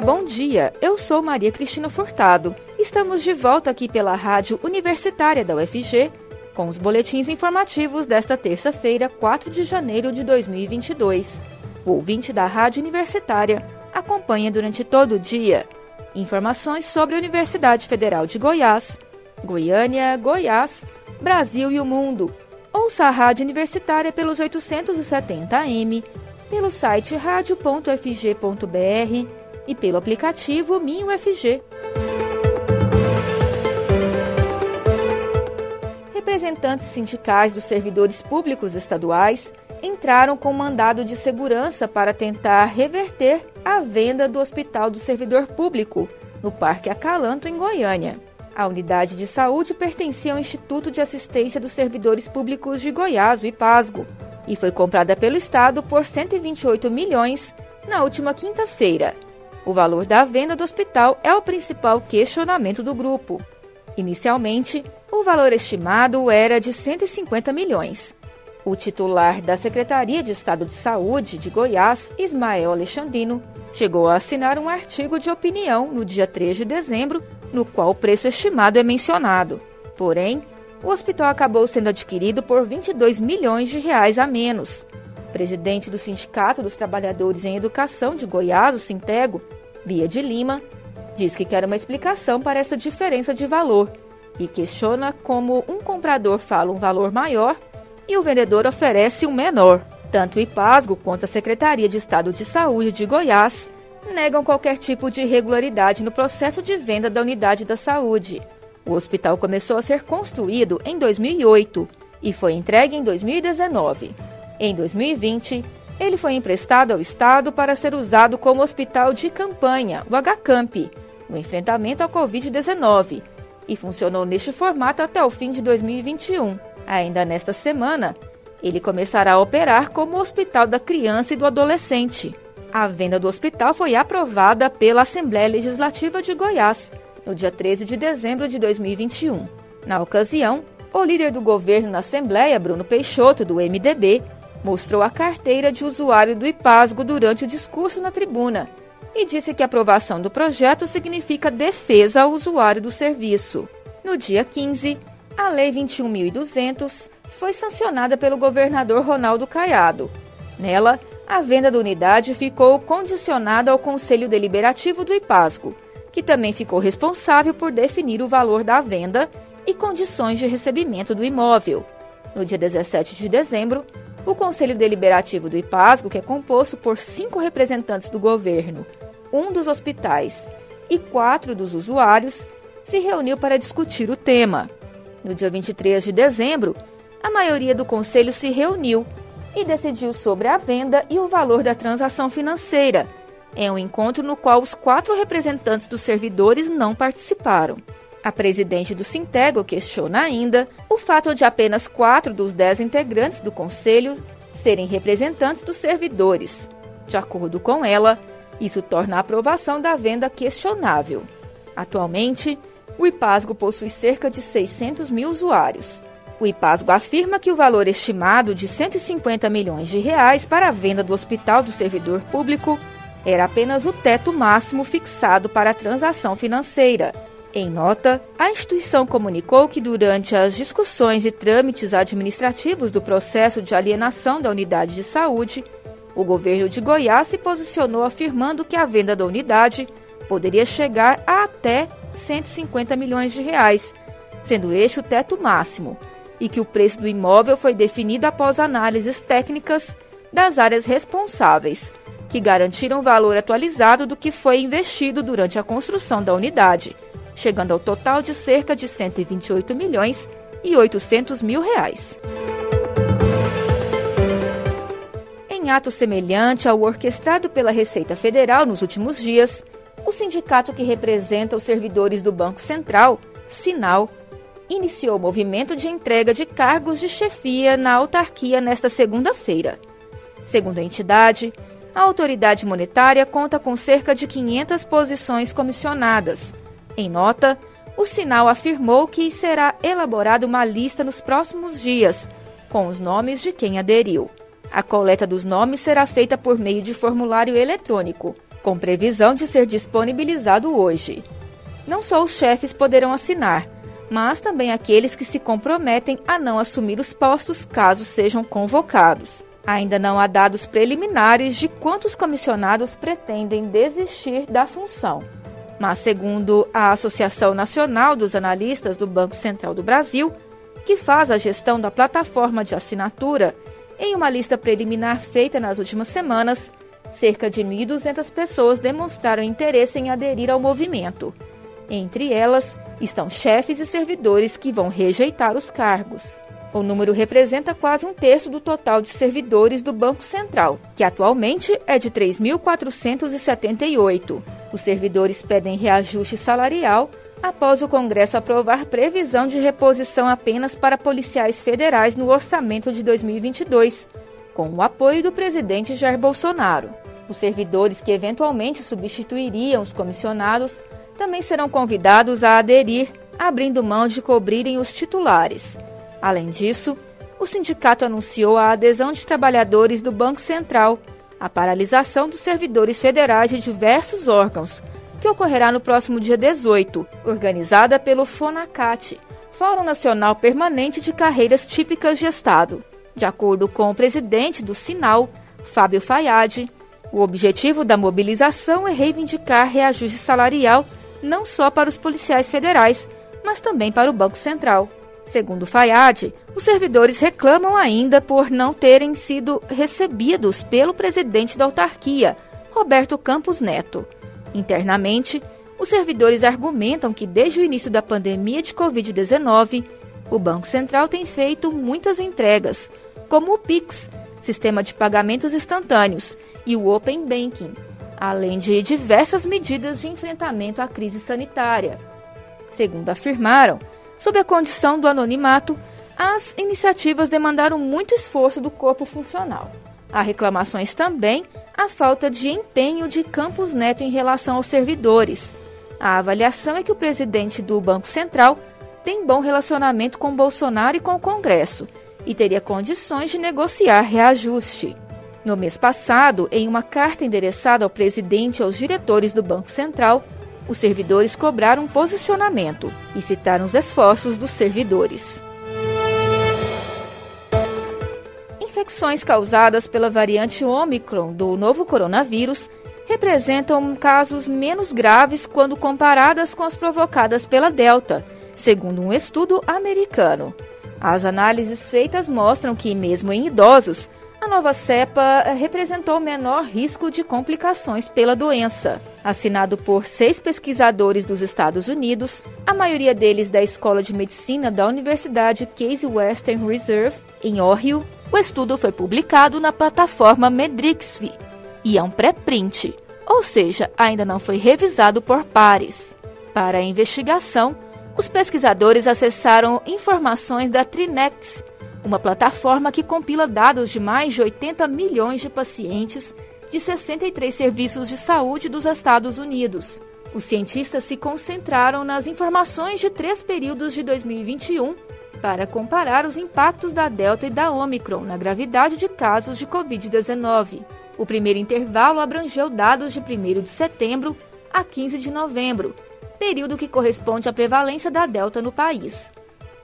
Bom dia. Eu sou Maria Cristina Furtado. Estamos de volta aqui pela Rádio Universitária da UFG com os boletins informativos desta terça-feira, 4 de janeiro de 2022. O ouvinte da Rádio Universitária acompanha durante todo o dia informações sobre a Universidade Federal de Goiás, Goiânia, Goiás, Brasil e o mundo. Ouça a Rádio Universitária pelos 870 AM, pelo site radio.fg.br e pelo aplicativo MinUFG. Representantes sindicais dos servidores públicos estaduais entraram com mandado de segurança para tentar reverter a venda do Hospital do Servidor Público no Parque Acalanto, em Goiânia. A unidade de saúde pertencia ao Instituto de Assistência dos Servidores Públicos de Goiás, o IPASGO, e foi comprada pelo Estado por 128 milhões na última quinta-feira. O valor da venda do hospital é o principal questionamento do grupo. Inicialmente, o valor estimado era de 150 milhões. O titular da Secretaria de Estado de Saúde de Goiás, Ismael Alexandrino, chegou a assinar um artigo de opinião no dia 3 de dezembro, no qual o preço estimado é mencionado. Porém, o hospital acabou sendo adquirido por 22 milhões de reais a menos. O presidente do Sindicato dos Trabalhadores em Educação de Goiás, o Sintego, Bia de Lima, diz que quer uma explicação para essa diferença de valor e questiona como um comprador fala um valor maior e o vendedor oferece um menor. Tanto o IPASGO quanto a Secretaria de Estado de Saúde de Goiás negam qualquer tipo de irregularidade no processo de venda da unidade da saúde. O hospital começou a ser construído em 2008 e foi entregue em 2019. Em 2020, ele foi emprestado ao Estado para ser usado como hospital de campanha, o HCamp, no enfrentamento ao Covid-19, e funcionou neste formato até o fim de 2021. Ainda nesta semana, ele começará a operar como Hospital da Criança e do Adolescente. A venda do hospital foi aprovada pela Assembleia Legislativa de Goiás no dia 13 de dezembro de 2021. Na ocasião, o líder do governo na Assembleia, Bruno Peixoto, do MDB, mostrou a carteira de usuário do IPASGO durante o discurso na tribuna e disse que a aprovação do projeto significa defesa ao usuário do serviço. No dia 15, a Lei 21.200 foi sancionada pelo governador Ronaldo Caiado. Nela, a venda da unidade ficou condicionada ao Conselho Deliberativo do IPASGO, que também ficou responsável por definir o valor da venda e condições de recebimento do imóvel. No dia 17 de dezembro, o Conselho Deliberativo do IPASGO, que é composto por cinco representantes do governo, um dos hospitais e quatro dos usuários, se reuniu para discutir o tema. No dia 23 de dezembro, a maioria do conselho se reuniu e decidiu sobre a venda e o valor da transação financeira, em um encontro no qual os quatro representantes dos servidores não participaram. A presidente do Sintego questiona ainda o fato de apenas quatro dos dez integrantes do conselho serem representantes dos servidores. De acordo com ela, isso torna a aprovação da venda questionável. Atualmente, o IPASGO possui cerca de 600 mil usuários. O IPASGO afirma que o valor estimado de 150 milhões de reais para a venda do Hospital do Servidor Público era apenas o teto máximo fixado para a transação financeira em nota, a instituição comunicou que durante as discussões e trâmites administrativos do processo de alienação da unidade de saúde, o governo de Goiás se posicionou afirmando que a venda da unidade poderia chegar a até 150 milhões de reais, sendo este o teto máximo, e que o preço do imóvel foi definido após análises técnicas das áreas responsáveis, que garantiram valor atualizado do que foi investido durante a construção da unidade chegando ao total de cerca de 128 milhões e 800 mil reais. Em ato semelhante ao orquestrado pela Receita Federal nos últimos dias, o sindicato que representa os servidores do Banco Central, Sinal, iniciou o movimento de entrega de cargos de chefia na autarquia nesta segunda-feira. Segundo a entidade, a autoridade monetária conta com cerca de 500 posições comissionadas, em nota, o sinal afirmou que será elaborada uma lista nos próximos dias, com os nomes de quem aderiu. A coleta dos nomes será feita por meio de formulário eletrônico, com previsão de ser disponibilizado hoje. Não só os chefes poderão assinar, mas também aqueles que se comprometem a não assumir os postos caso sejam convocados. Ainda não há dados preliminares de quantos comissionados pretendem desistir da função. Mas, segundo a Associação Nacional dos Analistas do Banco Central do Brasil, que faz a gestão da plataforma de assinatura, em uma lista preliminar feita nas últimas semanas, cerca de 1.200 pessoas demonstraram interesse em aderir ao movimento. Entre elas estão chefes e servidores que vão rejeitar os cargos. O número representa quase um terço do total de servidores do Banco Central, que atualmente é de 3.478. Os servidores pedem reajuste salarial após o Congresso aprovar previsão de reposição apenas para policiais federais no orçamento de 2022, com o apoio do presidente Jair Bolsonaro. Os servidores que eventualmente substituiriam os comissionados também serão convidados a aderir, abrindo mão de cobrirem os titulares. Além disso, o sindicato anunciou a adesão de trabalhadores do Banco Central, a paralisação dos servidores federais de diversos órgãos, que ocorrerá no próximo dia 18, organizada pelo FONACAT, Fórum Nacional Permanente de Carreiras Típicas de Estado. De acordo com o presidente do Sinal, Fábio Fayad, o objetivo da mobilização é reivindicar reajuste salarial não só para os policiais federais, mas também para o Banco Central. Segundo Fayad, os servidores reclamam ainda por não terem sido recebidos pelo presidente da autarquia, Roberto Campos Neto. Internamente, os servidores argumentam que desde o início da pandemia de Covid-19, o Banco Central tem feito muitas entregas, como o PIX, sistema de pagamentos instantâneos, e o Open Banking, além de diversas medidas de enfrentamento à crise sanitária. Segundo afirmaram, Sob a condição do anonimato, as iniciativas demandaram muito esforço do corpo funcional. Há reclamações também à falta de empenho de Campos Neto em relação aos servidores. A avaliação é que o presidente do Banco Central tem bom relacionamento com Bolsonaro e com o Congresso e teria condições de negociar reajuste. No mês passado, em uma carta endereçada ao presidente e aos diretores do Banco Central, os servidores cobraram posicionamento e citaram os esforços dos servidores. Infecções causadas pela variante Omicron do novo coronavírus representam casos menos graves quando comparadas com as provocadas pela Delta, segundo um estudo americano. As análises feitas mostram que, mesmo em idosos, a nova cepa representou menor risco de complicações pela doença. Assinado por seis pesquisadores dos Estados Unidos, a maioria deles da Escola de Medicina da Universidade Case Western Reserve, em Ohio, o estudo foi publicado na plataforma Medrixv e é um pré-print, ou seja, ainda não foi revisado por pares. Para a investigação, os pesquisadores acessaram informações da Trinex, uma plataforma que compila dados de mais de 80 milhões de pacientes de 63 serviços de saúde dos Estados Unidos. Os cientistas se concentraram nas informações de três períodos de 2021 para comparar os impactos da Delta e da Omicron na gravidade de casos de Covid-19. O primeiro intervalo abrangeu dados de 1 de setembro a 15 de novembro, período que corresponde à prevalência da Delta no país.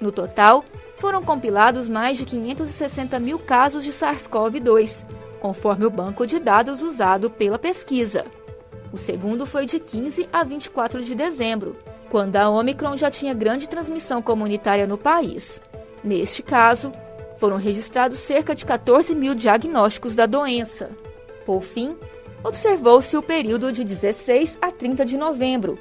No total, foram compilados mais de 560 mil casos de SARS-CoV-2, conforme o banco de dados usado pela pesquisa. O segundo foi de 15 a 24 de dezembro, quando a Omicron já tinha grande transmissão comunitária no país. Neste caso, foram registrados cerca de 14 mil diagnósticos da doença. Por fim, observou-se o período de 16 a 30 de novembro,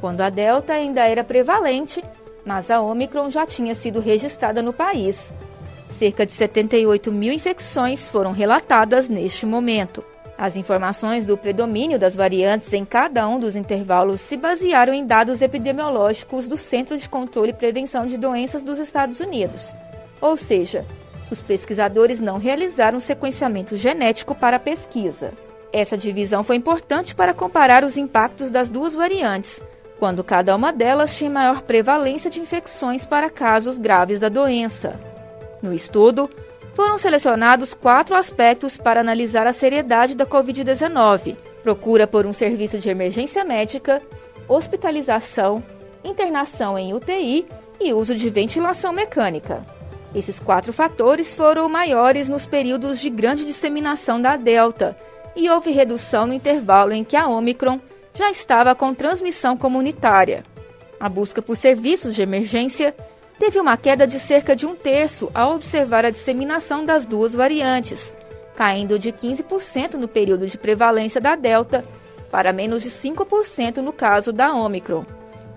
quando a Delta ainda era prevalente mas a Omicron já tinha sido registrada no país. Cerca de 78 mil infecções foram relatadas neste momento. As informações do predomínio das variantes em cada um dos intervalos se basearam em dados epidemiológicos do Centro de Controle e Prevenção de Doenças dos Estados Unidos. Ou seja, os pesquisadores não realizaram sequenciamento genético para a pesquisa. Essa divisão foi importante para comparar os impactos das duas variantes, quando cada uma delas tinha maior prevalência de infecções para casos graves da doença. No estudo, foram selecionados quatro aspectos para analisar a seriedade da Covid-19: procura por um serviço de emergência médica, hospitalização, internação em UTI e uso de ventilação mecânica. Esses quatro fatores foram maiores nos períodos de grande disseminação da Delta e houve redução no intervalo em que a Omicron já estava com transmissão comunitária. A busca por serviços de emergência teve uma queda de cerca de um terço ao observar a disseminação das duas variantes, caindo de 15% no período de prevalência da Delta para menos de 5% no caso da Omicron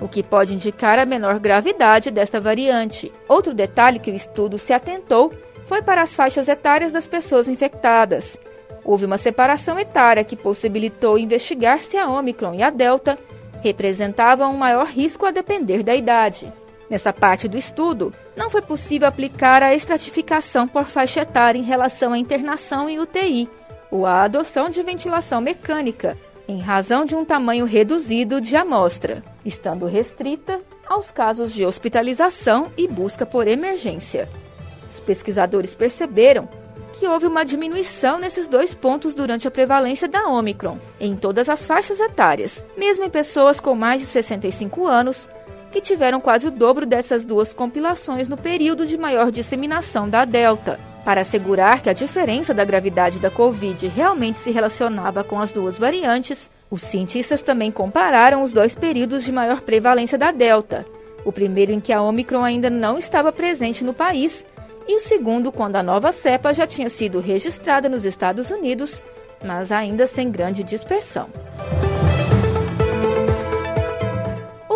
o que pode indicar a menor gravidade desta variante. Outro detalhe que o estudo se atentou foi para as faixas etárias das pessoas infectadas. Houve uma separação etária que possibilitou investigar se a Omicron e a Delta representavam um maior risco a depender da idade. Nessa parte do estudo, não foi possível aplicar a estratificação por faixa etária em relação à internação em UTI ou à adoção de ventilação mecânica, em razão de um tamanho reduzido de amostra, estando restrita aos casos de hospitalização e busca por emergência. Os pesquisadores perceberam que houve uma diminuição nesses dois pontos durante a prevalência da Omicron, em todas as faixas etárias, mesmo em pessoas com mais de 65 anos, que tiveram quase o dobro dessas duas compilações no período de maior disseminação da Delta. Para assegurar que a diferença da gravidade da Covid realmente se relacionava com as duas variantes, os cientistas também compararam os dois períodos de maior prevalência da Delta. O primeiro em que a Omicron ainda não estava presente no país, e o segundo quando a nova cepa já tinha sido registrada nos Estados Unidos, mas ainda sem grande dispersão.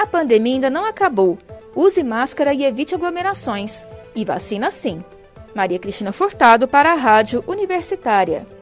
A pandemia ainda não acabou. Use máscara e evite aglomerações. E vacina sim! Maria Cristina Furtado para a Rádio Universitária.